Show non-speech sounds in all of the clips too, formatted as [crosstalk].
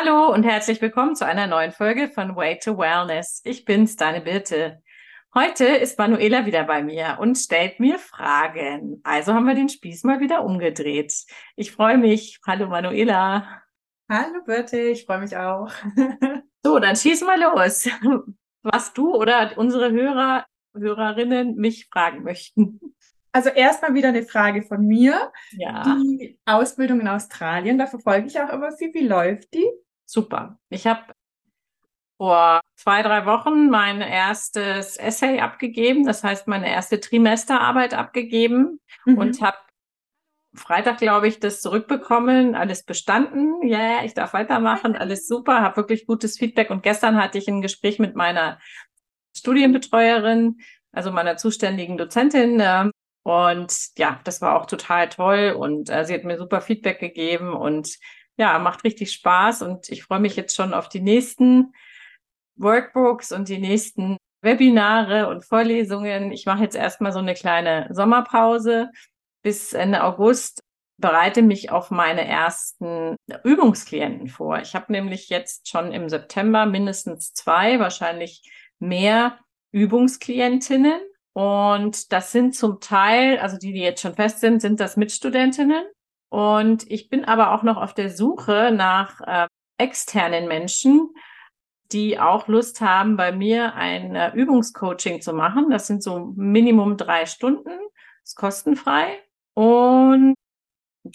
Hallo und herzlich willkommen zu einer neuen Folge von Way to Wellness. Ich bin's, deine Birte. Heute ist Manuela wieder bei mir und stellt mir Fragen. Also haben wir den Spieß mal wieder umgedreht. Ich freue mich. Hallo Manuela. Hallo Birte, ich freue mich auch. [laughs] so, dann schieß mal los. Was du oder unsere Hörer, Hörerinnen mich fragen möchten. Also erstmal wieder eine Frage von mir. Ja. Die Ausbildung in Australien, da verfolge ich auch immer sie. Wie läuft die? Super. Ich habe vor zwei, drei Wochen mein erstes Essay abgegeben, das heißt meine erste Trimesterarbeit abgegeben mhm. und habe Freitag, glaube ich, das zurückbekommen, alles bestanden. Ja, yeah, ich darf weitermachen, alles super, habe wirklich gutes Feedback. Und gestern hatte ich ein Gespräch mit meiner Studienbetreuerin, also meiner zuständigen Dozentin, äh, und ja, das war auch total toll und äh, sie hat mir super Feedback gegeben und ja, macht richtig Spaß und ich freue mich jetzt schon auf die nächsten Workbooks und die nächsten Webinare und Vorlesungen. Ich mache jetzt erstmal so eine kleine Sommerpause bis Ende August, bereite mich auf meine ersten Übungsklienten vor. Ich habe nämlich jetzt schon im September mindestens zwei, wahrscheinlich mehr Übungsklientinnen und das sind zum Teil, also die, die jetzt schon fest sind, sind das Mitstudentinnen. Und ich bin aber auch noch auf der Suche nach äh, externen Menschen, die auch Lust haben, bei mir ein äh, Übungscoaching zu machen. Das sind so Minimum drei Stunden, ist kostenfrei. Und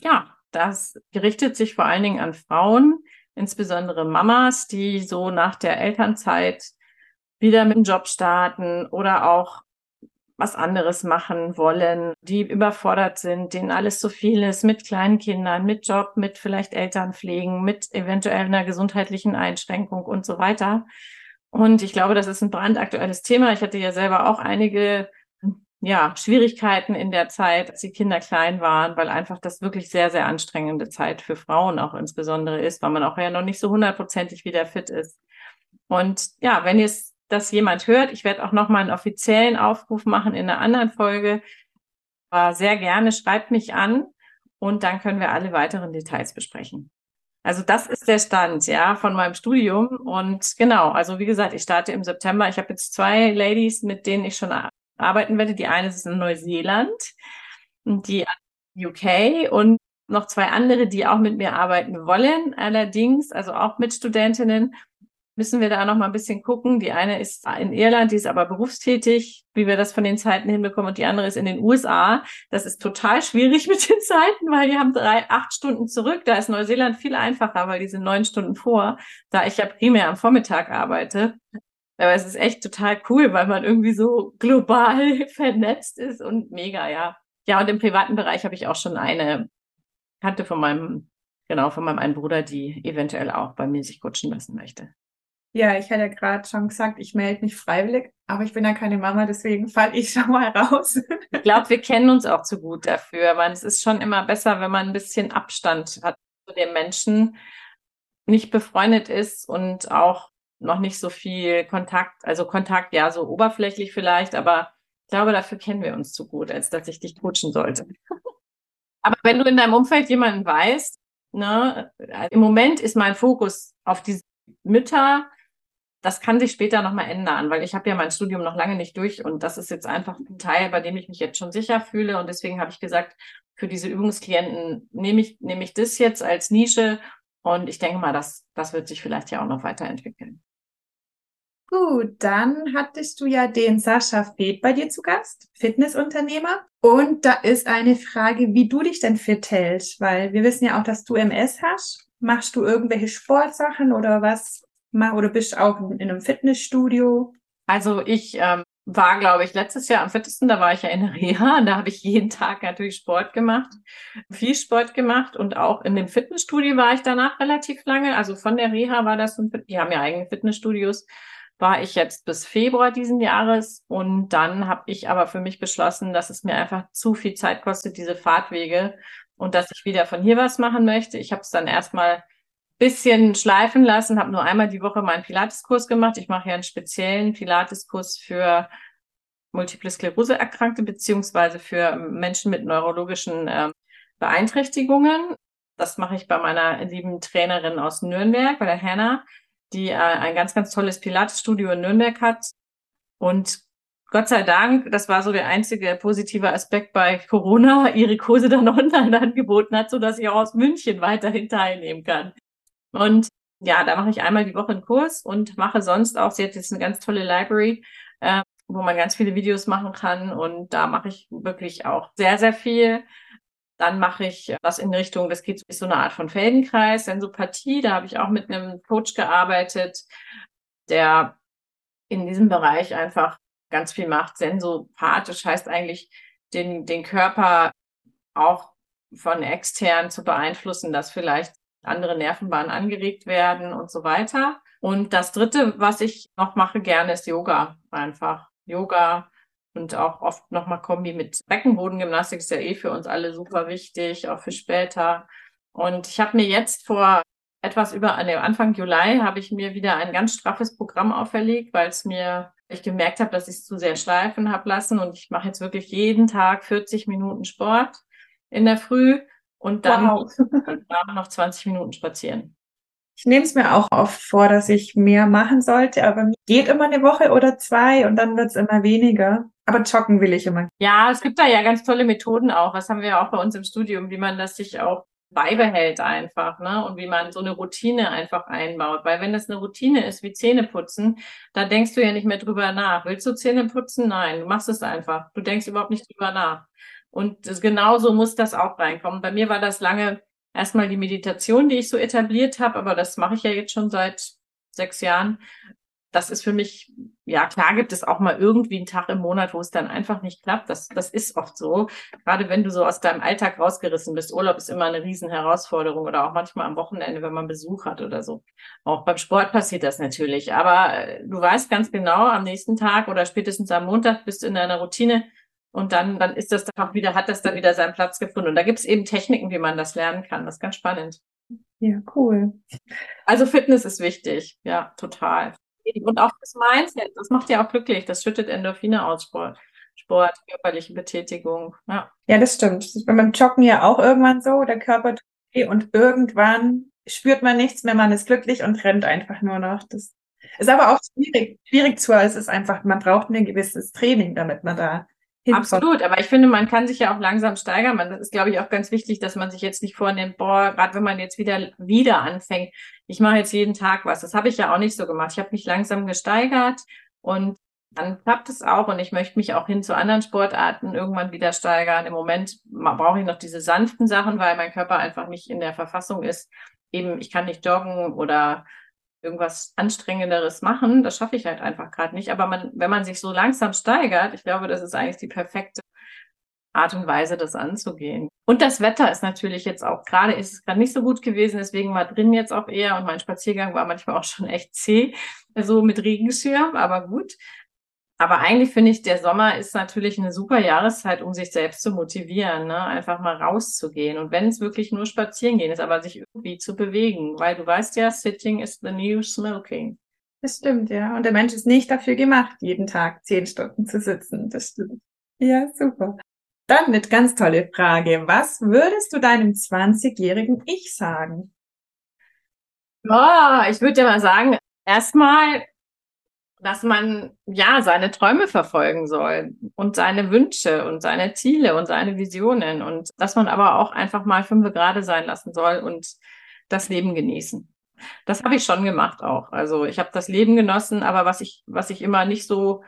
ja, das richtet sich vor allen Dingen an Frauen, insbesondere Mamas, die so nach der Elternzeit wieder mit dem Job starten oder auch was anderes machen wollen, die überfordert sind, denen alles zu viel ist, mit kleinen Kindern, mit Job, mit vielleicht Elternpflegen, mit eventuell einer gesundheitlichen Einschränkung und so weiter. Und ich glaube, das ist ein brandaktuelles Thema. Ich hatte ja selber auch einige ja, Schwierigkeiten in der Zeit, als die Kinder klein waren, weil einfach das wirklich sehr, sehr anstrengende Zeit für Frauen auch insbesondere ist, weil man auch ja noch nicht so hundertprozentig wieder fit ist. Und ja, wenn ihr es das jemand hört. Ich werde auch nochmal einen offiziellen Aufruf machen in einer anderen Folge. Aber sehr gerne schreibt mich an und dann können wir alle weiteren Details besprechen. Also das ist der Stand, ja, von meinem Studium. Und genau, also wie gesagt, ich starte im September. Ich habe jetzt zwei Ladies, mit denen ich schon arbeiten werde. Die eine ist in Neuseeland und die UK und noch zwei andere, die auch mit mir arbeiten wollen. Allerdings, also auch mit Studentinnen müssen wir da noch mal ein bisschen gucken. Die eine ist in Irland, die ist aber berufstätig, wie wir das von den Zeiten hinbekommen, und die andere ist in den USA. Das ist total schwierig [laughs] mit den Zeiten, weil die haben drei, acht Stunden zurück. Da ist Neuseeland viel einfacher, weil die sind neun Stunden vor, da ich ja primär am Vormittag arbeite. Aber es ist echt total cool, weil man irgendwie so global [laughs] vernetzt ist und mega, ja. Ja, und im privaten Bereich habe ich auch schon eine Kante von meinem, genau, von meinem einen Bruder, die eventuell auch bei mir sich coachen lassen möchte. Ja, ich hatte ja gerade schon gesagt, ich melde mich freiwillig, aber ich bin ja keine Mama, deswegen falle ich [laughs] schon mal raus. ich glaube, wir kennen uns auch zu gut dafür, weil es ist schon immer besser, wenn man ein bisschen Abstand hat zu dem Menschen, nicht befreundet ist und auch noch nicht so viel Kontakt, also Kontakt, ja, so oberflächlich vielleicht, aber ich glaube, dafür kennen wir uns zu gut, als dass ich dich coachen sollte. [laughs] aber wenn du in deinem Umfeld jemanden weißt, ne, im Moment ist mein Fokus auf diese Mütter, das kann sich später nochmal ändern, weil ich habe ja mein Studium noch lange nicht durch und das ist jetzt einfach ein Teil, bei dem ich mich jetzt schon sicher fühle und deswegen habe ich gesagt, für diese Übungsklienten nehme ich, nehme ich das jetzt als Nische und ich denke mal, das, das wird sich vielleicht ja auch noch weiterentwickeln. Gut, dann hattest du ja den Sascha Feth bei dir zu Gast, Fitnessunternehmer. Und da ist eine Frage, wie du dich denn fit hältst, weil wir wissen ja auch, dass du MS hast. Machst du irgendwelche Sportsachen oder was oder bist auch in einem Fitnessstudio? Also ich ähm, war, glaube ich, letztes Jahr am fittesten, da war ich ja in der [laughs] Reha, da habe ich jeden Tag natürlich Sport gemacht, viel Sport gemacht und auch in dem Fitnessstudio war ich danach relativ lange. Also von der Reha war das, die haben ja eigene Fitnessstudios, war ich jetzt bis Februar diesen Jahres und dann habe ich aber für mich beschlossen, dass es mir einfach zu viel Zeit kostet, diese Fahrtwege und dass ich wieder von hier was machen möchte. Ich habe es dann erstmal bisschen schleifen lassen, habe nur einmal die Woche meinen Pilateskurs gemacht. Ich mache ja einen speziellen Pilateskurs für Multiple Sklerose Erkrankte beziehungsweise für Menschen mit neurologischen äh, Beeinträchtigungen. Das mache ich bei meiner lieben Trainerin aus Nürnberg, bei der Hannah, die äh, ein ganz, ganz tolles Pilates-Studio in Nürnberg hat. Und Gott sei Dank, das war so der einzige positive Aspekt bei Corona, ihre Kurse dann [laughs] online angeboten hat, so dass ich auch aus München weiterhin teilnehmen kann. Und ja, da mache ich einmal die Woche einen Kurs und mache sonst auch, sie hat jetzt eine ganz tolle Library, äh, wo man ganz viele Videos machen kann und da mache ich wirklich auch sehr, sehr viel. Dann mache ich was in Richtung, das geht so eine Art von Feldenkreis, Sensopathie. Da habe ich auch mit einem Coach gearbeitet, der in diesem Bereich einfach ganz viel macht. Sensopathisch heißt eigentlich, den, den Körper auch von extern zu beeinflussen, dass vielleicht andere Nervenbahnen angeregt werden und so weiter. Und das dritte, was ich noch mache gerne, ist Yoga einfach. Yoga und auch oft nochmal Kombi mit Beckenbodengymnastik ist ja eh für uns alle super wichtig, auch für später. Und ich habe mir jetzt vor etwas über an Anfang Juli habe ich mir wieder ein ganz straffes Programm auferlegt, weil es mir ich gemerkt habe, dass ich es zu sehr schleifen habe lassen und ich mache jetzt wirklich jeden Tag 40 Minuten Sport in der Früh und dann wow. noch 20 Minuten spazieren. Ich nehme es mir auch oft vor, dass ich mehr machen sollte, aber geht immer eine Woche oder zwei und dann wird es immer weniger. Aber joggen will ich immer. Ja, es gibt da ja ganz tolle Methoden auch. Was haben wir auch bei uns im Studium, wie man das sich auch beibehält einfach, ne? Und wie man so eine Routine einfach einbaut. Weil wenn das eine Routine ist wie Zähne putzen, da denkst du ja nicht mehr drüber nach. Willst du Zähne putzen? Nein, du machst es einfach. Du denkst überhaupt nicht drüber nach. Und genauso muss das auch reinkommen. Bei mir war das lange erstmal die Meditation, die ich so etabliert habe, aber das mache ich ja jetzt schon seit sechs Jahren das ist für mich, ja, klar gibt es auch mal irgendwie einen Tag im Monat, wo es dann einfach nicht klappt. Das, das ist oft so. Gerade wenn du so aus deinem Alltag rausgerissen bist. Urlaub ist immer eine Riesenherausforderung oder auch manchmal am Wochenende, wenn man Besuch hat oder so. Auch beim Sport passiert das natürlich. Aber äh, du weißt ganz genau, am nächsten Tag oder spätestens am Montag bist du in deiner Routine und dann, dann ist das dann auch wieder, hat das dann wieder seinen Platz gefunden. Und da gibt es eben Techniken, wie man das lernen kann. Das ist ganz spannend. Ja, cool. Also Fitness ist wichtig. Ja, total. Und auch das Mindset, das macht ja auch glücklich. Das schüttet Endorphine aus, Sport, Sport körperliche Betätigung. Ja. ja, das stimmt. Das ist beim Joggen ja auch irgendwann so. Der Körper tut und irgendwann spürt man nichts mehr, man ist glücklich und rennt einfach nur noch. Das ist aber auch schwierig, schwierig zu, es ist einfach, man braucht ein gewisses Training, damit man da Absolut, aber ich finde, man kann sich ja auch langsam steigern. Man, das ist, glaube ich, auch ganz wichtig, dass man sich jetzt nicht vornimmt, boah, gerade wenn man jetzt wieder, wieder anfängt, ich mache jetzt jeden Tag was. Das habe ich ja auch nicht so gemacht. Ich habe mich langsam gesteigert und dann klappt es auch und ich möchte mich auch hin zu anderen Sportarten irgendwann wieder steigern. Im Moment brauche ich noch diese sanften Sachen, weil mein Körper einfach nicht in der Verfassung ist. Eben, ich kann nicht joggen oder irgendwas Anstrengenderes machen. Das schaffe ich halt einfach gerade nicht. Aber man, wenn man sich so langsam steigert, ich glaube, das ist eigentlich die perfekte Art und Weise, das anzugehen. Und das Wetter ist natürlich jetzt auch, gerade ist es gerade nicht so gut gewesen, deswegen war drin jetzt auch eher und mein Spaziergang war manchmal auch schon echt zäh, so mit Regenschirm, aber gut. Aber eigentlich finde ich, der Sommer ist natürlich eine super Jahreszeit, um sich selbst zu motivieren, ne? einfach mal rauszugehen. Und wenn es wirklich nur spazieren gehen ist, aber sich irgendwie zu bewegen, weil du weißt ja, sitting is the new smoking. Das stimmt, ja. Und der Mensch ist nicht dafür gemacht, jeden Tag zehn Stunden zu sitzen. Das stimmt. Ja, super. Dann eine ganz tolle Frage. Was würdest du deinem 20-jährigen Ich sagen? Oh, ich würde dir mal sagen, erstmal dass man ja seine Träume verfolgen soll und seine Wünsche und seine Ziele und seine Visionen und dass man aber auch einfach mal fünf gerade sein lassen soll und das Leben genießen. Das habe ich schon gemacht auch. Also ich habe das Leben genossen, aber was ich, was ich immer nicht so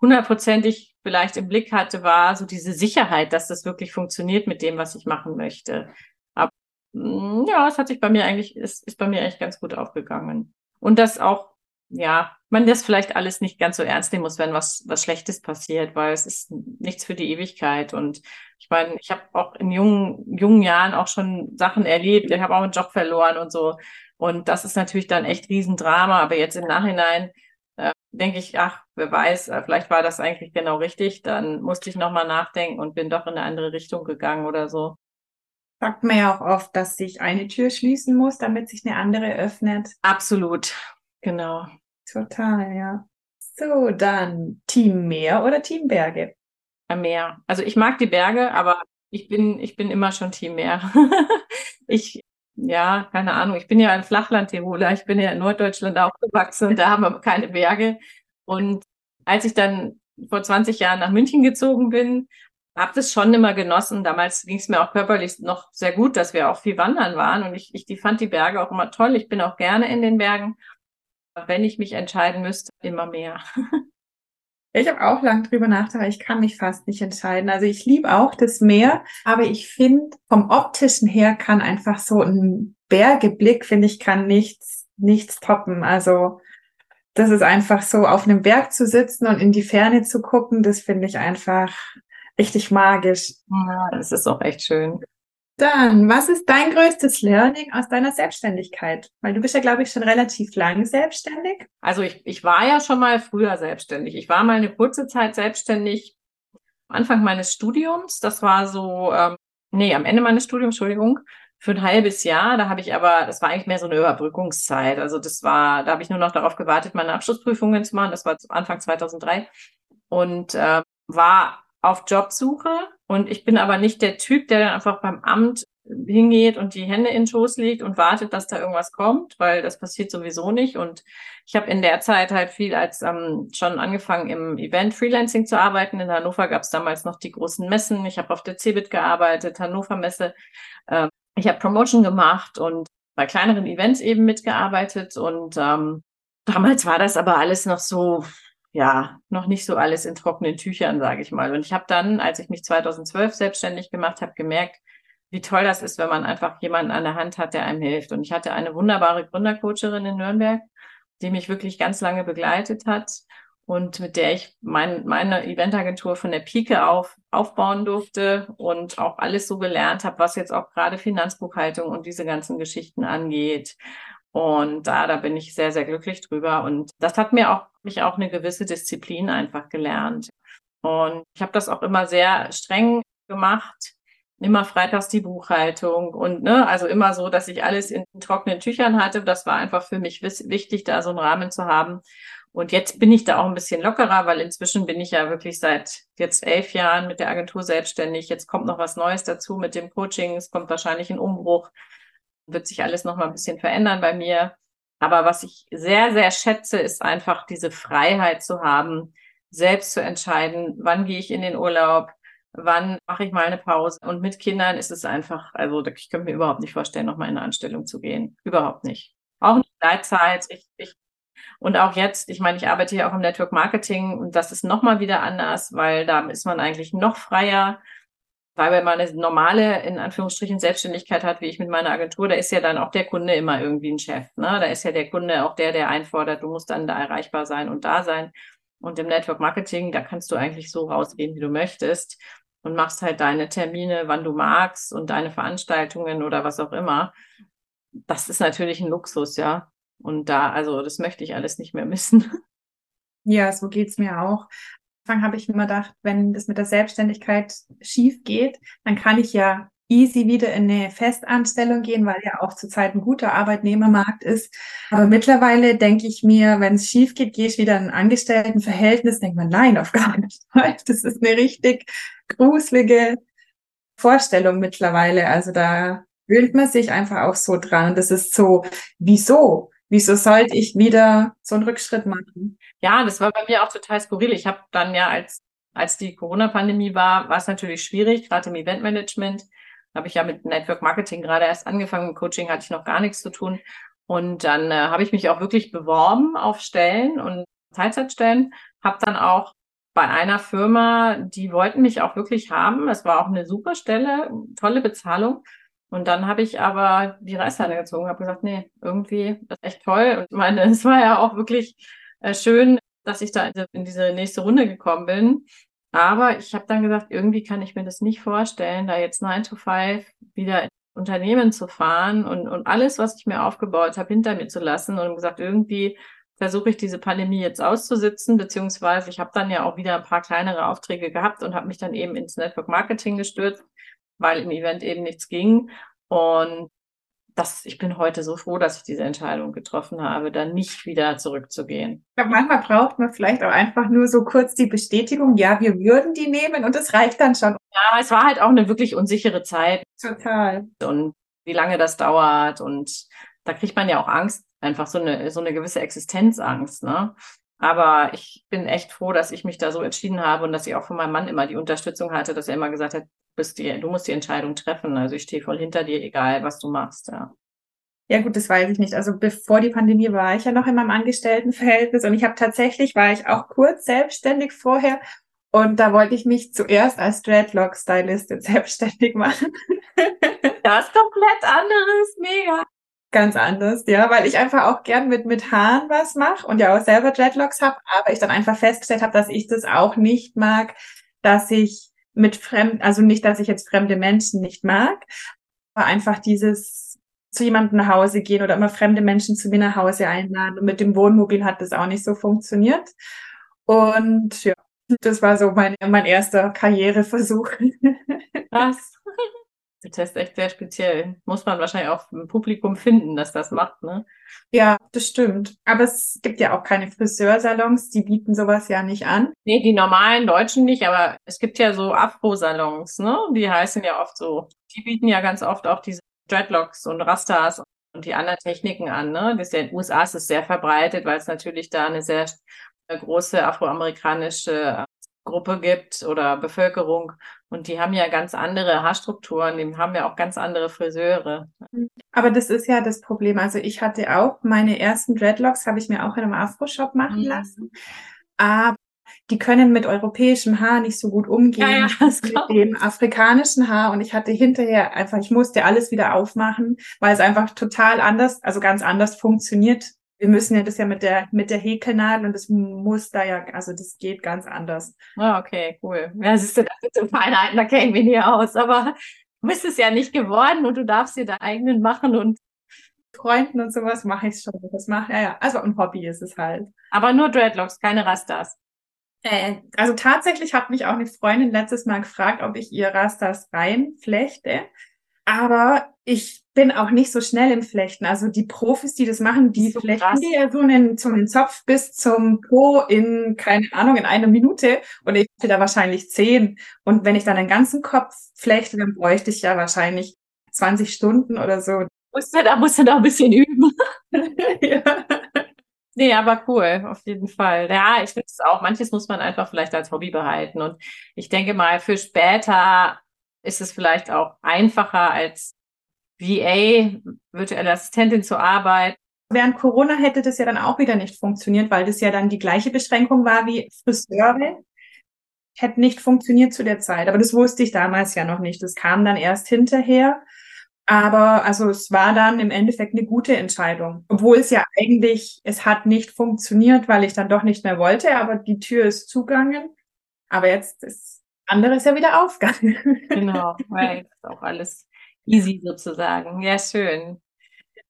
hundertprozentig vielleicht im Blick hatte, war so diese Sicherheit, dass das wirklich funktioniert mit dem, was ich machen möchte. Aber mm, ja, es hat sich bei mir eigentlich, ist, ist bei mir eigentlich ganz gut aufgegangen. Und das auch ja, man das vielleicht alles nicht ganz so ernst nehmen muss, wenn was, was Schlechtes passiert, weil es ist nichts für die Ewigkeit. Und ich meine, ich habe auch in jungen, jungen Jahren auch schon Sachen erlebt. Ich habe auch einen Job verloren und so. Und das ist natürlich dann echt Riesendrama. Aber jetzt im Nachhinein äh, denke ich, ach, wer weiß, äh, vielleicht war das eigentlich genau richtig. Dann musste ich nochmal nachdenken und bin doch in eine andere Richtung gegangen oder so. Sagt man ja auch oft, dass sich eine Tür schließen muss, damit sich eine andere öffnet. Absolut. Genau. Total, ja. So, dann Team Meer oder Team Berge? Meer. Also ich mag die Berge, aber ich bin, ich bin immer schon Team Meer. [laughs] ich ja, keine Ahnung, ich bin ja ein Flachland-Tiroler, ich bin ja in Norddeutschland aufgewachsen und da haben wir keine Berge. Und als ich dann vor 20 Jahren nach München gezogen bin, habe das schon immer genossen. Damals ging es mir auch körperlich noch sehr gut, dass wir auch viel wandern waren und ich, ich die fand die Berge auch immer toll. Ich bin auch gerne in den Bergen. Wenn ich mich entscheiden müsste, immer mehr. [laughs] Ich habe auch lang drüber nachgedacht, ich kann mich fast nicht entscheiden. Also ich liebe auch das Meer, aber ich finde, vom optischen her kann einfach so ein Bergeblick, finde ich, kann nichts, nichts toppen. Also das ist einfach so, auf einem Berg zu sitzen und in die Ferne zu gucken, das finde ich einfach richtig magisch. Ja, das ist auch echt schön. Dann, was ist dein größtes Learning aus deiner Selbstständigkeit? Weil du bist ja, glaube ich, schon relativ lang selbstständig. Also ich, ich war ja schon mal früher selbstständig. Ich war mal eine kurze Zeit selbstständig. Am Anfang meines Studiums, das war so, ähm, nee, am Ende meines Studiums, Entschuldigung, für ein halbes Jahr. Da habe ich aber, das war eigentlich mehr so eine Überbrückungszeit. Also das war, da habe ich nur noch darauf gewartet, meine Abschlussprüfungen zu machen. Das war Anfang 2003 und äh, war auf Jobsuche und ich bin aber nicht der Typ, der dann einfach beim Amt hingeht und die Hände in den Schoß legt und wartet, dass da irgendwas kommt, weil das passiert sowieso nicht. Und ich habe in der Zeit halt viel als ähm, schon angefangen im Event Freelancing zu arbeiten. In Hannover gab es damals noch die großen Messen. Ich habe auf der CeBIT gearbeitet, Hannover Messe. Äh, ich habe Promotion gemacht und bei kleineren Events eben mitgearbeitet. Und ähm, damals war das aber alles noch so ja, noch nicht so alles in trockenen Tüchern, sage ich mal. Und ich habe dann, als ich mich 2012 selbstständig gemacht habe, gemerkt, wie toll das ist, wenn man einfach jemanden an der Hand hat, der einem hilft. Und ich hatte eine wunderbare Gründercoacherin in Nürnberg, die mich wirklich ganz lange begleitet hat und mit der ich mein, meine Eventagentur von der Pike auf aufbauen durfte und auch alles so gelernt habe, was jetzt auch gerade Finanzbuchhaltung und diese ganzen Geschichten angeht und da, da bin ich sehr, sehr glücklich drüber. Und das hat mir auch, mich auch eine gewisse Disziplin einfach gelernt. Und ich habe das auch immer sehr streng gemacht. Immer freitags die Buchhaltung und ne, also immer so, dass ich alles in trockenen Tüchern hatte. Das war einfach für mich wichtig, da so einen Rahmen zu haben. Und jetzt bin ich da auch ein bisschen lockerer, weil inzwischen bin ich ja wirklich seit jetzt elf Jahren mit der Agentur selbstständig. Jetzt kommt noch was Neues dazu mit dem Coaching. Es kommt wahrscheinlich ein Umbruch wird sich alles noch mal ein bisschen verändern bei mir. Aber was ich sehr, sehr schätze, ist einfach diese Freiheit zu haben, selbst zu entscheiden, wann gehe ich in den Urlaub, wann mache ich mal eine Pause. Und mit Kindern ist es einfach, also ich könnte mir überhaupt nicht vorstellen, noch mal in eine Anstellung zu gehen. Überhaupt nicht. Auch nicht Gleitzeit. Ich, ich, und auch jetzt, ich meine, ich arbeite hier auch im Network Marketing und das ist noch mal wieder anders, weil da ist man eigentlich noch freier weil wenn man eine normale, in Anführungsstrichen, Selbstständigkeit hat, wie ich mit meiner Agentur, da ist ja dann auch der Kunde immer irgendwie ein Chef. Ne? Da ist ja der Kunde auch der, der einfordert, du musst dann da erreichbar sein und da sein. Und im Network Marketing, da kannst du eigentlich so rausgehen, wie du möchtest und machst halt deine Termine, wann du magst und deine Veranstaltungen oder was auch immer. Das ist natürlich ein Luxus, ja. Und da, also das möchte ich alles nicht mehr missen. Ja, so geht's mir auch. Anfang habe ich immer gedacht, wenn das mit der Selbstständigkeit schief geht, dann kann ich ja easy wieder in eine Festanstellung gehen, weil ja auch zurzeit ein guter Arbeitnehmermarkt ist. Aber mittlerweile denke ich mir, wenn es schief geht, gehe ich wieder in ein Angestelltenverhältnis, denkt man, nein, auf gar nicht. [laughs] Das ist eine richtig gruselige Vorstellung mittlerweile. Also da fühlt man sich einfach auch so dran. Das ist so, wieso? Wieso sollte ich wieder so einen Rückschritt machen? Ja, das war bei mir auch total skurril. Ich habe dann ja, als, als die Corona-Pandemie war, war es natürlich schwierig, gerade im Eventmanagement. Habe ich ja mit Network Marketing gerade erst angefangen. Mit Coaching hatte ich noch gar nichts zu tun. Und dann äh, habe ich mich auch wirklich beworben auf Stellen und Teilzeitstellen. Habe dann auch bei einer Firma, die wollten mich auch wirklich haben. Es war auch eine super Stelle, tolle Bezahlung. Und dann habe ich aber die Reißleine gezogen, habe gesagt, nee, irgendwie, das ist echt toll. Und meine, [laughs] es war ja auch wirklich äh, schön, dass ich da in diese nächste Runde gekommen bin. Aber ich habe dann gesagt, irgendwie kann ich mir das nicht vorstellen, da jetzt 9 to 5 wieder in Unternehmen zu fahren und, und alles, was ich mir aufgebaut habe, hinter mir zu lassen und gesagt, irgendwie versuche ich diese Pandemie jetzt auszusitzen, beziehungsweise ich habe dann ja auch wieder ein paar kleinere Aufträge gehabt und habe mich dann eben ins Network Marketing gestürzt, weil im Event eben nichts ging. Und das, ich bin heute so froh, dass ich diese Entscheidung getroffen habe, dann nicht wieder zurückzugehen. Ich glaube, manchmal braucht man vielleicht auch einfach nur so kurz die Bestätigung, ja, wir würden die nehmen und das reicht dann schon. Ja, es war halt auch eine wirklich unsichere Zeit. Total. Und wie lange das dauert. Und da kriegt man ja auch Angst, einfach so eine, so eine gewisse Existenzangst, ne? Aber ich bin echt froh, dass ich mich da so entschieden habe und dass ich auch von meinem Mann immer die Unterstützung hatte, dass er immer gesagt hat, bist die, du musst die Entscheidung treffen. Also ich stehe voll hinter dir, egal was du machst, ja. Ja gut, das weiß ich nicht. Also bevor die Pandemie war ich ja noch in meinem Angestelltenverhältnis und ich habe tatsächlich, war ich auch kurz selbstständig vorher und da wollte ich mich zuerst als Dreadlock-Stylistin [laughs] selbstständig machen. Das ist komplett anderes, mega ganz anders, ja, weil ich einfach auch gern mit, mit Haaren was mache und ja auch selber Dreadlocks habe, aber ich dann einfach festgestellt habe, dass ich das auch nicht mag, dass ich mit fremd, also nicht, dass ich jetzt fremde Menschen nicht mag, aber einfach dieses zu jemandem nach Hause gehen oder immer fremde Menschen zu mir nach Hause einladen. Und mit dem Wohnmobil hat das auch nicht so funktioniert. Und ja, das war so mein, mein erster Karriereversuch. Was? Das ist echt sehr speziell. Muss man wahrscheinlich auch im Publikum finden, dass das macht, ne? Ja, das stimmt. Aber es gibt ja auch keine Friseursalons, die bieten sowas ja nicht an. Nee, die normalen Deutschen nicht, aber es gibt ja so Afro-Salons, ne? Die heißen ja oft so. Die bieten ja ganz oft auch diese Dreadlocks und Rastas und die anderen Techniken an, ne? Das ist ja in den USA ist es sehr verbreitet, weil es natürlich da eine sehr große afroamerikanische Gruppe gibt oder Bevölkerung und die haben ja ganz andere Haarstrukturen, die haben ja auch ganz andere Friseure. Aber das ist ja das Problem. Also ich hatte auch meine ersten Dreadlocks, habe ich mir auch in einem Afro-Shop machen mhm. lassen. Aber die können mit europäischem Haar nicht so gut umgehen ja, ja, [laughs] mit dem afrikanischen Haar. Und ich hatte hinterher einfach, ich musste alles wieder aufmachen, weil es einfach total anders, also ganz anders funktioniert wir müssen ja das ja mit der, mit der Häkelnadel und das muss da ja, also das geht ganz anders. Ah, okay, cool. Ja, siehst du, das sind so Feinheiten, da kennen wir nie aus, aber du bist es ja nicht geworden und du darfst dir deinen eigenen machen und Freunden und sowas mache ich schon. Das mache ja, ja. Also ein Hobby ist es halt. Aber nur Dreadlocks, keine Rastas. Äh, also tatsächlich hat mich auch eine Freundin letztes Mal gefragt, ob ich ihr Rastas reinflechte. Aber ich bin auch nicht so schnell im Flechten. Also die Profis, die das machen, die so flechten dir so einen, so einen Zopf bis zum Po in, keine Ahnung, in einer Minute. Und ich hätte da wahrscheinlich zehn. Und wenn ich dann den ganzen Kopf flechte, dann bräuchte ich ja wahrscheinlich 20 Stunden oder so. Da musst du da ein bisschen üben. [laughs] [laughs] ja. Nee, aber cool, auf jeden Fall. Ja, ich finde es auch, manches muss man einfach vielleicht als Hobby behalten. Und ich denke mal, für später ist es vielleicht auch einfacher als VA, virtuelle Assistentin zu arbeiten. Während Corona hätte das ja dann auch wieder nicht funktioniert, weil das ja dann die gleiche Beschränkung war wie Friseure. Hätte nicht funktioniert zu der Zeit. Aber das wusste ich damals ja noch nicht. Das kam dann erst hinterher. Aber also es war dann im Endeffekt eine gute Entscheidung. Obwohl es ja eigentlich, es hat nicht funktioniert, weil ich dann doch nicht mehr wollte, aber die Tür ist zugangen. Aber jetzt ist anderes ja wieder aufgegangen. Genau, weil auch alles easy sozusagen. Ja, schön.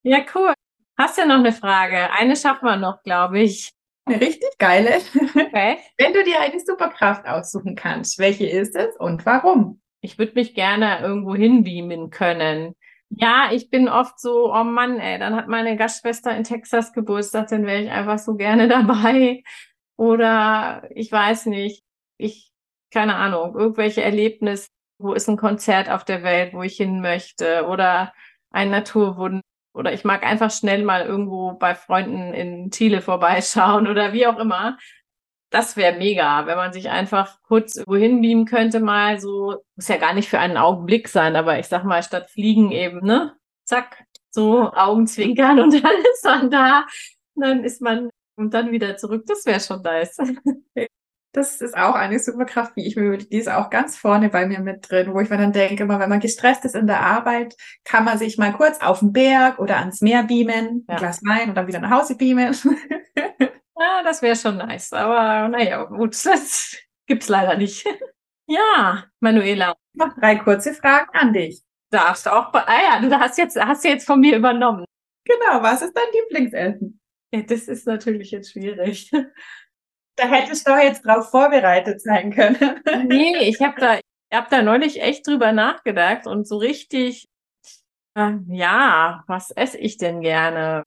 Ja, cool. Hast du noch eine Frage? Eine schaffen wir noch, glaube ich. Eine richtig geile. Okay. [laughs] Wenn du dir eine Superkraft aussuchen kannst, welche ist es und warum? Ich würde mich gerne irgendwo hinbeamen können. Ja, ich bin oft so, oh Mann, ey, dann hat meine Gastschwester in Texas Geburtstag, dann wäre ich einfach so gerne [laughs] dabei. Oder ich weiß nicht, ich, keine Ahnung, irgendwelche Erlebnisse, wo ist ein Konzert auf der Welt, wo ich hin möchte oder ein Naturwunder oder ich mag einfach schnell mal irgendwo bei Freunden in Chile vorbeischauen oder wie auch immer. Das wäre mega, wenn man sich einfach kurz wohin beamen könnte, mal so, muss ja gar nicht für einen Augenblick sein, aber ich sag mal, statt fliegen eben, ne? Zack, so Augenzwinkern und [laughs] dann ist man da, dann ist man und dann wieder zurück. Das wäre schon nice. [laughs] Das ist auch eine Superkraft, wie ich mir die ist auch ganz vorne bei mir mit drin, wo ich mir dann denke, immer wenn man gestresst ist in der Arbeit, kann man sich mal kurz auf den Berg oder ans Meer beamen, ja. ein Glas Wein und dann wieder nach Hause beamen. [laughs] Ja, das wäre schon nice, aber naja, gut, [laughs] das gibt's leider nicht. Ja, Manuela. Noch drei kurze Fragen an dich. Darfst du auch, ah ja, du hast jetzt, hast jetzt von mir übernommen. Genau, was ist dein Lieblingsessen? Ja, das ist natürlich jetzt schwierig. Da hättest du doch jetzt drauf vorbereitet sein können. [laughs] nee, ich habe da, ich hab da neulich echt drüber nachgedacht und so richtig, äh, ja, was esse ich denn gerne?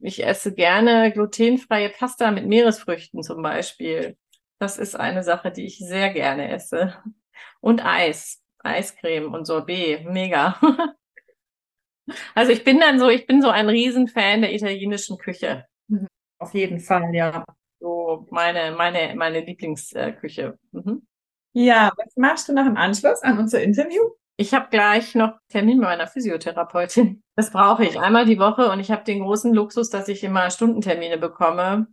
Ich esse gerne glutenfreie Pasta mit Meeresfrüchten zum Beispiel. Das ist eine Sache, die ich sehr gerne esse. Und Eis, Eiscreme und Sorbet, mega. [laughs] Also ich bin dann so, ich bin so ein Riesenfan der italienischen Küche. Mhm. Auf jeden Fall, ja. So meine, meine, meine Lieblingsküche. Mhm. Ja, was machst du nach dem Anschluss an unser Interview? Ich habe gleich noch Termin bei meiner Physiotherapeutin. Das brauche ich einmal die Woche und ich habe den großen Luxus, dass ich immer Stundentermine bekomme.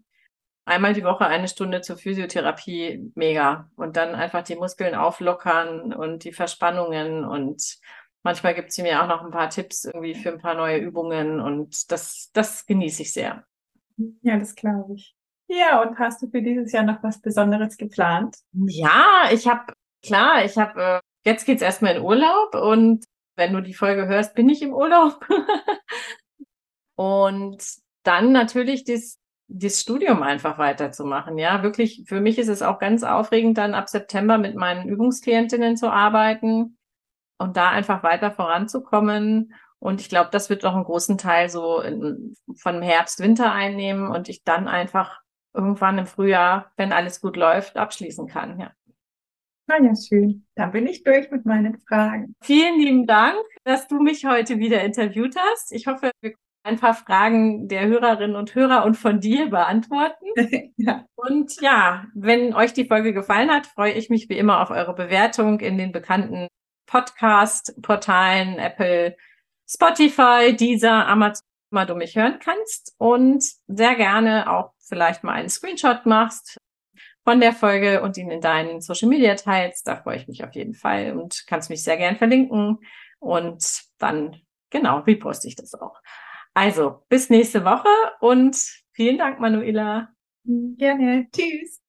Einmal die Woche eine Stunde zur Physiotherapie, mega. Und dann einfach die Muskeln auflockern und die Verspannungen und manchmal gibt sie mir auch noch ein paar Tipps irgendwie für ein paar neue Übungen und das, das genieße ich sehr. Ja, das glaube ich. Ja, und hast du für dieses Jahr noch was Besonderes geplant? Ja, ich habe, klar, ich habe äh, jetzt geht's erstmal in Urlaub und wenn du die Folge hörst, bin ich im Urlaub. [laughs] und dann natürlich das, das Studium einfach weiterzumachen. Ja, wirklich, für mich ist es auch ganz aufregend, dann ab September mit meinen Übungsklientinnen zu arbeiten und da einfach weiter voranzukommen. Und ich glaube, das wird auch einen großen Teil so in, von Herbst, Winter einnehmen und ich dann einfach irgendwann im Frühjahr, wenn alles gut läuft, abschließen kann. Ja. Na ja, schön. Dann bin ich durch mit meinen Fragen. Vielen lieben Dank, dass du mich heute wieder interviewt hast. Ich hoffe, wir können ein paar Fragen der Hörerinnen und Hörer und von dir beantworten. [laughs] ja. Und ja, wenn euch die Folge gefallen hat, freue ich mich wie immer auf eure Bewertung in den bekannten Podcast-Portalen, Apple, Spotify, Deezer, Amazon, wo du mich hören kannst. Und sehr gerne auch vielleicht mal einen Screenshot machst von der Folge und ihn in deinen Social Media teilst. Da freue ich mich auf jeden Fall und kannst mich sehr gern verlinken. Und dann, genau, reposte ich das auch. Also, bis nächste Woche und vielen Dank, Manuela. Gerne. Tschüss.